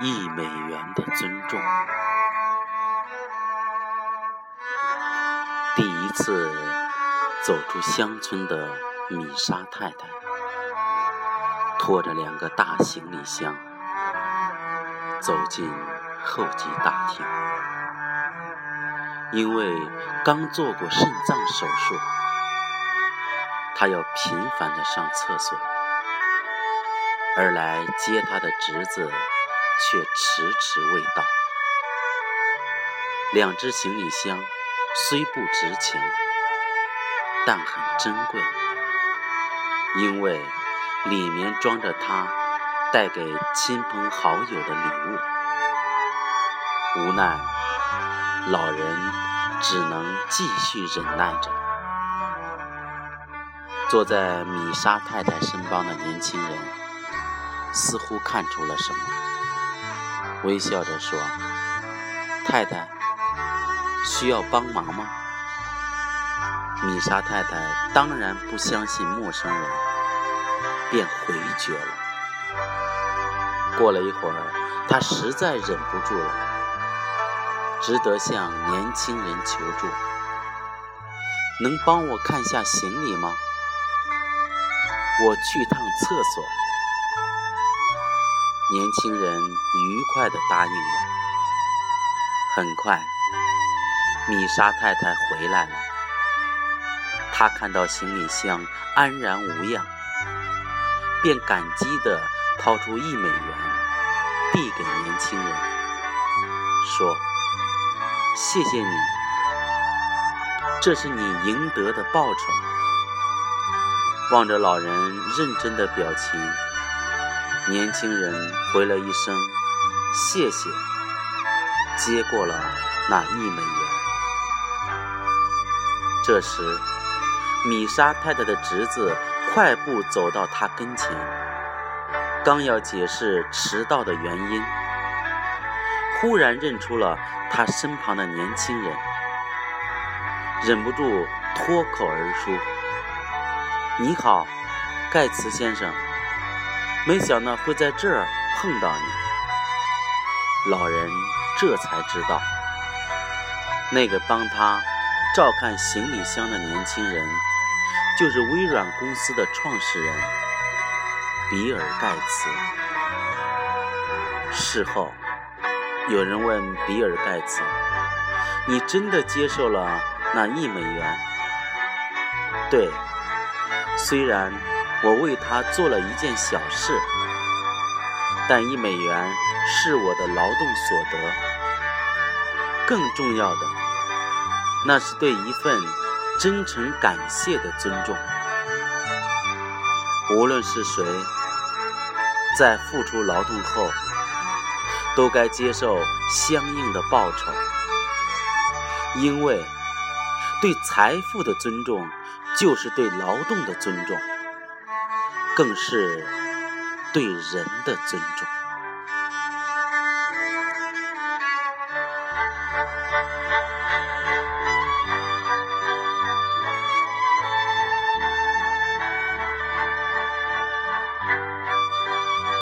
一美元的尊重。第一次走出乡村的米莎太太，拖着两个大行李箱走进候机大厅，因为刚做过肾脏手术，她要频繁的上厕所，而来接她的侄子却迟迟未到。两只行李箱。虽不值钱，但很珍贵，因为里面装着他带给亲朋好友的礼物。无奈，老人只能继续忍耐着。坐在米莎太太身旁的年轻人似乎看出了什么，微笑着说：“太太。”需要帮忙吗？米莎太太当然不相信陌生人，便回绝了。过了一会儿，她实在忍不住了，只得向年轻人求助：“能帮我看下行李吗？我去趟厕所。”年轻人愉快地答应了。很快。米莎太太回来了，她看到行李箱安然无恙，便感激地掏出一美元，递给年轻人，说：“谢谢你，这是你赢得的报酬。”望着老人认真的表情，年轻人回了一声“谢谢”，接过了那一美元。这时，米莎太太的侄子快步走到他跟前，刚要解释迟到的原因，忽然认出了他身旁的年轻人，忍不住脱口而出：“你好，盖茨先生，没想到会在这儿碰到你。”老人这才知道，那个帮他。照看行李箱的年轻人，就是微软公司的创始人比尔·盖茨。事后，有人问比尔·盖茨：“你真的接受了那一美元？”“对，虽然我为他做了一件小事，但一美元是我的劳动所得。更重要的。”那是对一份真诚感谢的尊重。无论是谁，在付出劳动后，都该接受相应的报酬。因为对财富的尊重，就是对劳动的尊重，更是对人的尊重。